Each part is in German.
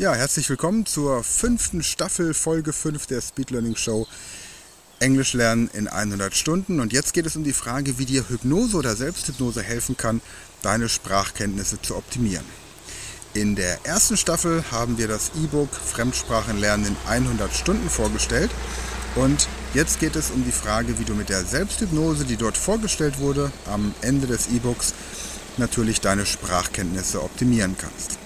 Ja, herzlich willkommen zur fünften Staffel, Folge 5 der Speed Learning Show Englisch lernen in 100 Stunden. Und jetzt geht es um die Frage, wie dir Hypnose oder Selbsthypnose helfen kann, deine Sprachkenntnisse zu optimieren. In der ersten Staffel haben wir das E-Book Fremdsprachenlernen in 100 Stunden vorgestellt. Und jetzt geht es um die Frage, wie du mit der Selbsthypnose, die dort vorgestellt wurde, am Ende des E-Books natürlich deine Sprachkenntnisse optimieren kannst.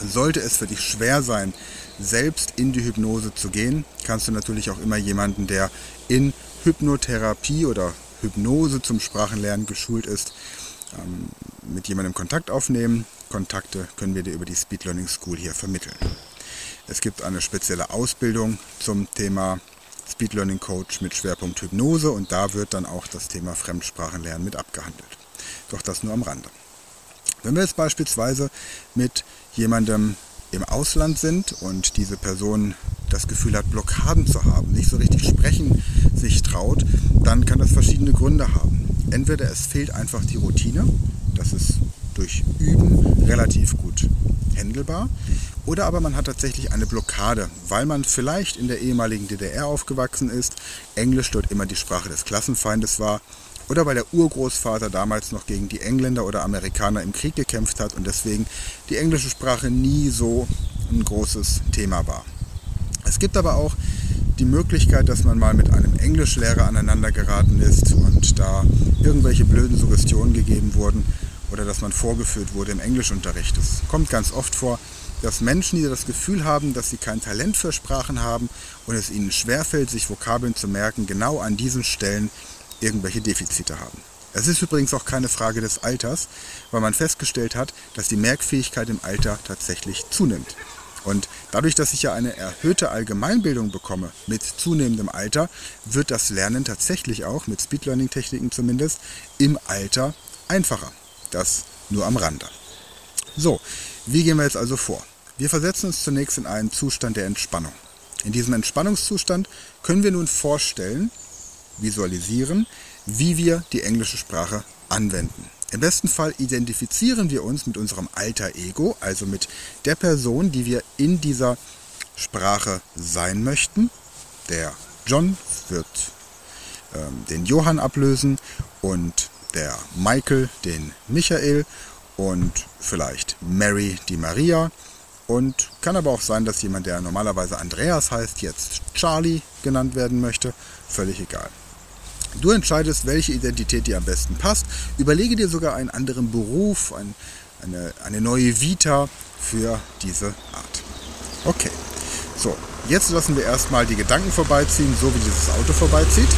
Sollte es für dich schwer sein, selbst in die Hypnose zu gehen, kannst du natürlich auch immer jemanden, der in Hypnotherapie oder Hypnose zum Sprachenlernen geschult ist, ähm, mit jemandem Kontakt aufnehmen. Kontakte können wir dir über die Speed Learning School hier vermitteln. Es gibt eine spezielle Ausbildung zum Thema Speed Learning Coach mit Schwerpunkt Hypnose und da wird dann auch das Thema Fremdsprachenlernen mit abgehandelt. Doch das nur am Rande. Wenn wir jetzt beispielsweise mit jemandem im Ausland sind und diese Person das Gefühl hat, Blockaden zu haben, nicht so richtig sprechen sich traut, dann kann das verschiedene Gründe haben. Entweder es fehlt einfach die Routine, das ist durch Üben relativ gut händelbar, oder aber man hat tatsächlich eine Blockade, weil man vielleicht in der ehemaligen DDR aufgewachsen ist, Englisch dort immer die Sprache des Klassenfeindes war oder weil der Urgroßvater damals noch gegen die Engländer oder Amerikaner im Krieg gekämpft hat und deswegen die englische Sprache nie so ein großes Thema war. Es gibt aber auch die Möglichkeit, dass man mal mit einem Englischlehrer aneinander geraten ist und da irgendwelche blöden Suggestionen gegeben wurden oder dass man vorgeführt wurde im Englischunterricht. Es kommt ganz oft vor, dass Menschen, die das Gefühl haben, dass sie kein Talent für Sprachen haben und es ihnen schwerfällt, sich Vokabeln zu merken, genau an diesen Stellen irgendwelche Defizite haben. Es ist übrigens auch keine Frage des Alters, weil man festgestellt hat, dass die Merkfähigkeit im Alter tatsächlich zunimmt. Und dadurch, dass ich ja eine erhöhte Allgemeinbildung bekomme mit zunehmendem Alter, wird das Lernen tatsächlich auch, mit Speed Learning Techniken zumindest, im Alter einfacher. Das nur am Rande. So, wie gehen wir jetzt also vor? Wir versetzen uns zunächst in einen Zustand der Entspannung. In diesem Entspannungszustand können wir nun vorstellen, visualisieren, wie wir die englische Sprache anwenden. Im besten Fall identifizieren wir uns mit unserem alter Ego, also mit der Person, die wir in dieser Sprache sein möchten. Der John wird ähm, den Johann ablösen und der Michael den Michael und vielleicht Mary die Maria. Und kann aber auch sein, dass jemand, der normalerweise Andreas heißt, jetzt Charlie genannt werden möchte. Völlig egal. Du entscheidest, welche Identität dir am besten passt. Überlege dir sogar einen anderen Beruf, ein, eine, eine neue Vita für diese Art. Okay, so, jetzt lassen wir erstmal die Gedanken vorbeiziehen, so wie dieses Auto vorbeizieht.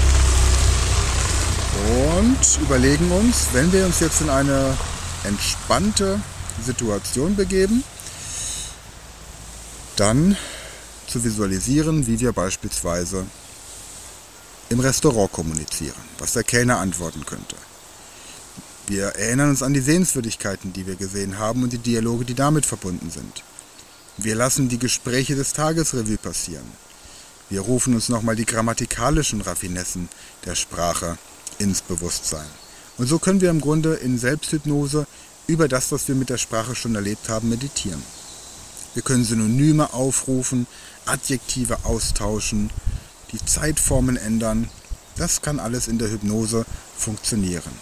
Und überlegen uns, wenn wir uns jetzt in eine entspannte Situation begeben, dann zu visualisieren, wie wir beispielsweise im Restaurant kommunizieren, was der Kellner antworten könnte. Wir erinnern uns an die Sehenswürdigkeiten, die wir gesehen haben und die Dialoge, die damit verbunden sind. Wir lassen die Gespräche des Tagesrevue passieren. Wir rufen uns nochmal die grammatikalischen Raffinessen der Sprache ins Bewusstsein. Und so können wir im Grunde in Selbsthypnose über das, was wir mit der Sprache schon erlebt haben, meditieren. Wir können Synonyme aufrufen, Adjektive austauschen, die Zeitformen ändern. Das kann alles in der Hypnose funktionieren.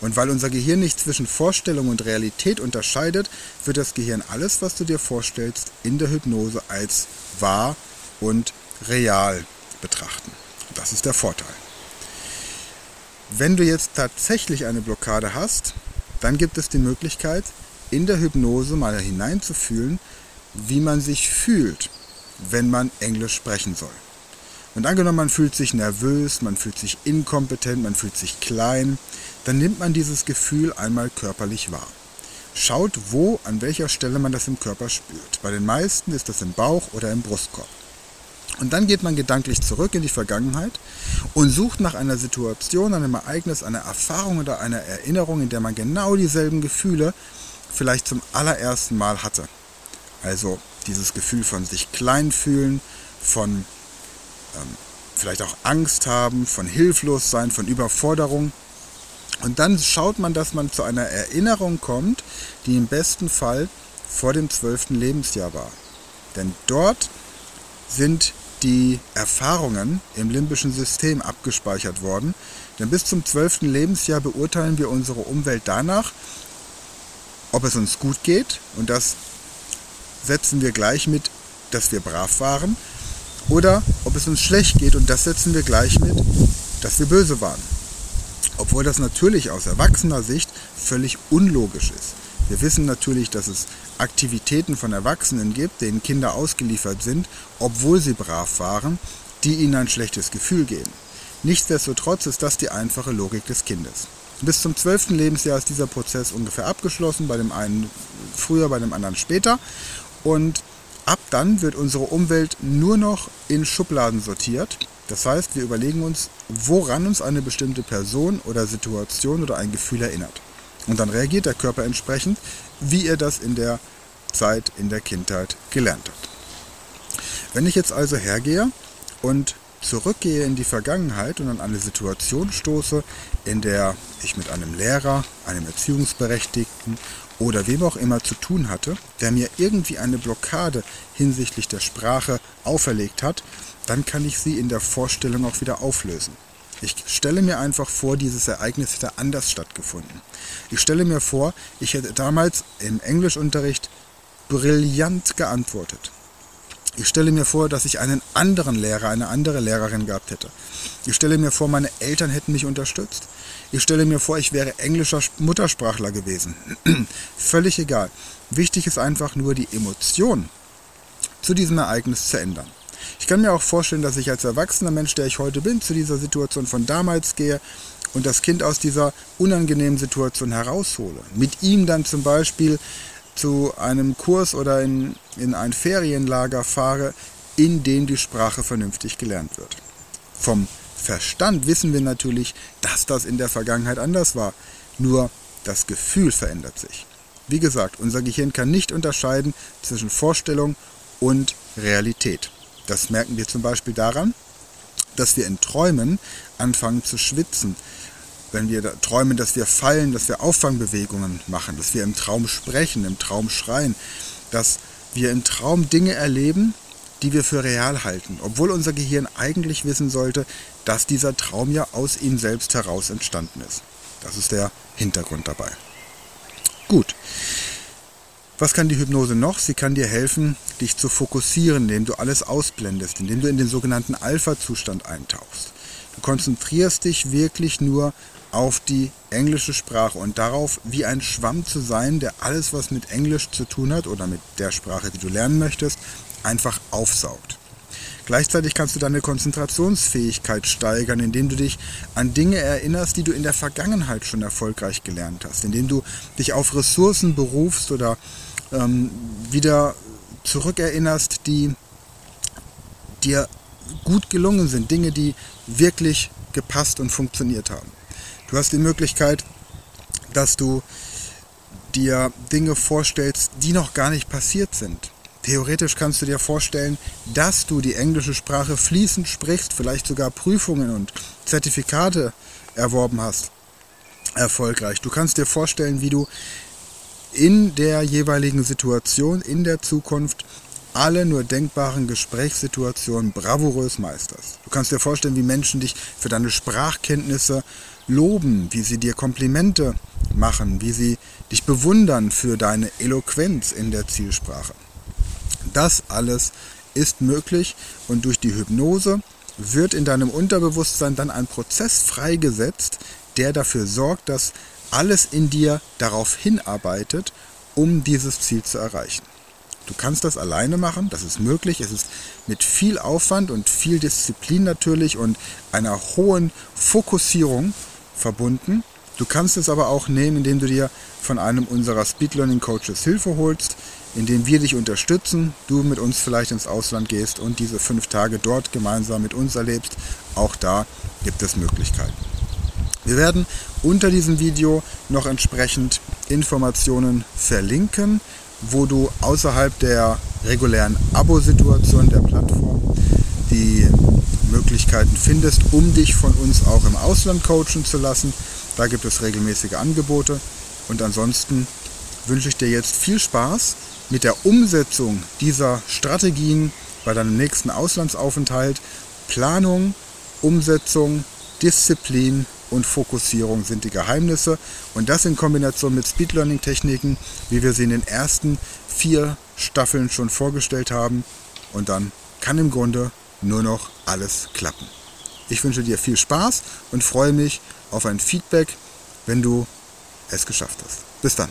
Und weil unser Gehirn nicht zwischen Vorstellung und Realität unterscheidet, wird das Gehirn alles, was du dir vorstellst, in der Hypnose als wahr und real betrachten. Das ist der Vorteil. Wenn du jetzt tatsächlich eine Blockade hast, dann gibt es die Möglichkeit, in der Hypnose mal hineinzufühlen, wie man sich fühlt, wenn man Englisch sprechen soll. Und angenommen, man fühlt sich nervös, man fühlt sich inkompetent, man fühlt sich klein, dann nimmt man dieses Gefühl einmal körperlich wahr. Schaut, wo, an welcher Stelle man das im Körper spürt. Bei den meisten ist das im Bauch oder im Brustkorb. Und dann geht man gedanklich zurück in die Vergangenheit und sucht nach einer Situation, einem Ereignis, einer Erfahrung oder einer Erinnerung, in der man genau dieselben Gefühle vielleicht zum allerersten Mal hatte. Also dieses Gefühl von sich klein fühlen, von vielleicht auch Angst haben, von Hilflossein, von Überforderung. Und dann schaut man, dass man zu einer Erinnerung kommt, die im besten Fall vor dem zwölften Lebensjahr war. Denn dort sind die Erfahrungen im limbischen System abgespeichert worden. Denn bis zum zwölften Lebensjahr beurteilen wir unsere Umwelt danach, ob es uns gut geht. Und das setzen wir gleich mit, dass wir brav waren. Oder ob es uns schlecht geht. Und das setzen wir gleich mit, dass wir böse waren. Obwohl das natürlich aus erwachsener Sicht völlig unlogisch ist. Wir wissen natürlich, dass es Aktivitäten von Erwachsenen gibt, denen Kinder ausgeliefert sind, obwohl sie brav waren, die ihnen ein schlechtes Gefühl geben. Nichtsdestotrotz ist das die einfache Logik des Kindes. Bis zum 12. Lebensjahr ist dieser Prozess ungefähr abgeschlossen, bei dem einen früher, bei dem anderen später. Und ab dann wird unsere Umwelt nur noch in Schubladen sortiert. Das heißt, wir überlegen uns, woran uns eine bestimmte Person oder Situation oder ein Gefühl erinnert. Und dann reagiert der Körper entsprechend, wie er das in der Zeit in der Kindheit gelernt hat. Wenn ich jetzt also hergehe und zurückgehe in die Vergangenheit und an eine Situation stoße, in der ich mit einem Lehrer, einem Erziehungsberechtigten oder wem auch immer zu tun hatte, der mir irgendwie eine Blockade hinsichtlich der Sprache auferlegt hat, dann kann ich sie in der Vorstellung auch wieder auflösen. Ich stelle mir einfach vor, dieses Ereignis hätte anders stattgefunden. Ich stelle mir vor, ich hätte damals im Englischunterricht brillant geantwortet. Ich stelle mir vor, dass ich einen anderen Lehrer, eine andere Lehrerin gehabt hätte. Ich stelle mir vor, meine Eltern hätten mich unterstützt. Ich stelle mir vor, ich wäre englischer Muttersprachler gewesen. Völlig egal. Wichtig ist einfach nur die Emotion zu diesem Ereignis zu ändern. Ich kann mir auch vorstellen, dass ich als erwachsener Mensch, der ich heute bin, zu dieser Situation von damals gehe und das Kind aus dieser unangenehmen Situation heraushole. Mit ihm dann zum Beispiel zu einem Kurs oder in, in ein Ferienlager fahre, in dem die Sprache vernünftig gelernt wird. Vom Verstand wissen wir natürlich, dass das in der Vergangenheit anders war. Nur das Gefühl verändert sich. Wie gesagt, unser Gehirn kann nicht unterscheiden zwischen Vorstellung und Realität. Das merken wir zum Beispiel daran, dass wir in Träumen anfangen zu schwitzen. Wenn wir träumen, dass wir fallen, dass wir Auffangbewegungen machen, dass wir im Traum sprechen, im Traum schreien, dass wir im Traum Dinge erleben, die wir für real halten, obwohl unser Gehirn eigentlich wissen sollte, dass dieser Traum ja aus ihm selbst heraus entstanden ist. Das ist der Hintergrund dabei. Gut. Was kann die Hypnose noch? Sie kann dir helfen, dich zu fokussieren, indem du alles ausblendest, indem du in den sogenannten Alpha-Zustand eintauchst. Du konzentrierst dich wirklich nur auf die englische Sprache und darauf, wie ein Schwamm zu sein, der alles, was mit Englisch zu tun hat oder mit der Sprache, die du lernen möchtest, einfach aufsaugt. Gleichzeitig kannst du deine Konzentrationsfähigkeit steigern, indem du dich an Dinge erinnerst, die du in der Vergangenheit schon erfolgreich gelernt hast, indem du dich auf Ressourcen berufst oder ähm, wieder zurückerinnerst, die dir gut gelungen sind, Dinge, die wirklich gepasst und funktioniert haben. Du hast die Möglichkeit, dass du dir Dinge vorstellst, die noch gar nicht passiert sind. Theoretisch kannst du dir vorstellen, dass du die englische Sprache fließend sprichst, vielleicht sogar Prüfungen und Zertifikate erworben hast. Erfolgreich. Du kannst dir vorstellen, wie du in der jeweiligen Situation, in der Zukunft, alle nur denkbaren Gesprächssituationen bravourös meisterst. Du kannst dir vorstellen, wie Menschen dich für deine Sprachkenntnisse loben, wie sie dir Komplimente machen, wie sie dich bewundern für deine Eloquenz in der Zielsprache. Das alles ist möglich und durch die Hypnose wird in deinem Unterbewusstsein dann ein Prozess freigesetzt, der dafür sorgt, dass alles in dir darauf hinarbeitet, um dieses Ziel zu erreichen. Du kannst das alleine machen, das ist möglich. Es ist mit viel Aufwand und viel Disziplin natürlich und einer hohen Fokussierung verbunden. Du kannst es aber auch nehmen, indem du dir von einem unserer Speed Learning Coaches Hilfe holst, indem wir dich unterstützen, du mit uns vielleicht ins Ausland gehst und diese fünf Tage dort gemeinsam mit uns erlebst. Auch da gibt es Möglichkeiten. Wir werden unter diesem Video noch entsprechend Informationen verlinken, wo du außerhalb der regulären Abo-Situation der Plattform die Möglichkeiten findest, um dich von uns auch im Ausland coachen zu lassen. Da gibt es regelmäßige Angebote. Und ansonsten wünsche ich dir jetzt viel Spaß mit der Umsetzung dieser Strategien bei deinem nächsten Auslandsaufenthalt. Planung, Umsetzung, Disziplin und Fokussierung sind die Geheimnisse. Und das in Kombination mit Speed Learning Techniken, wie wir sie in den ersten vier Staffeln schon vorgestellt haben. Und dann kann im Grunde nur noch alles klappen. Ich wünsche dir viel Spaß und freue mich auf ein Feedback, wenn du es geschafft hast. Bis dann.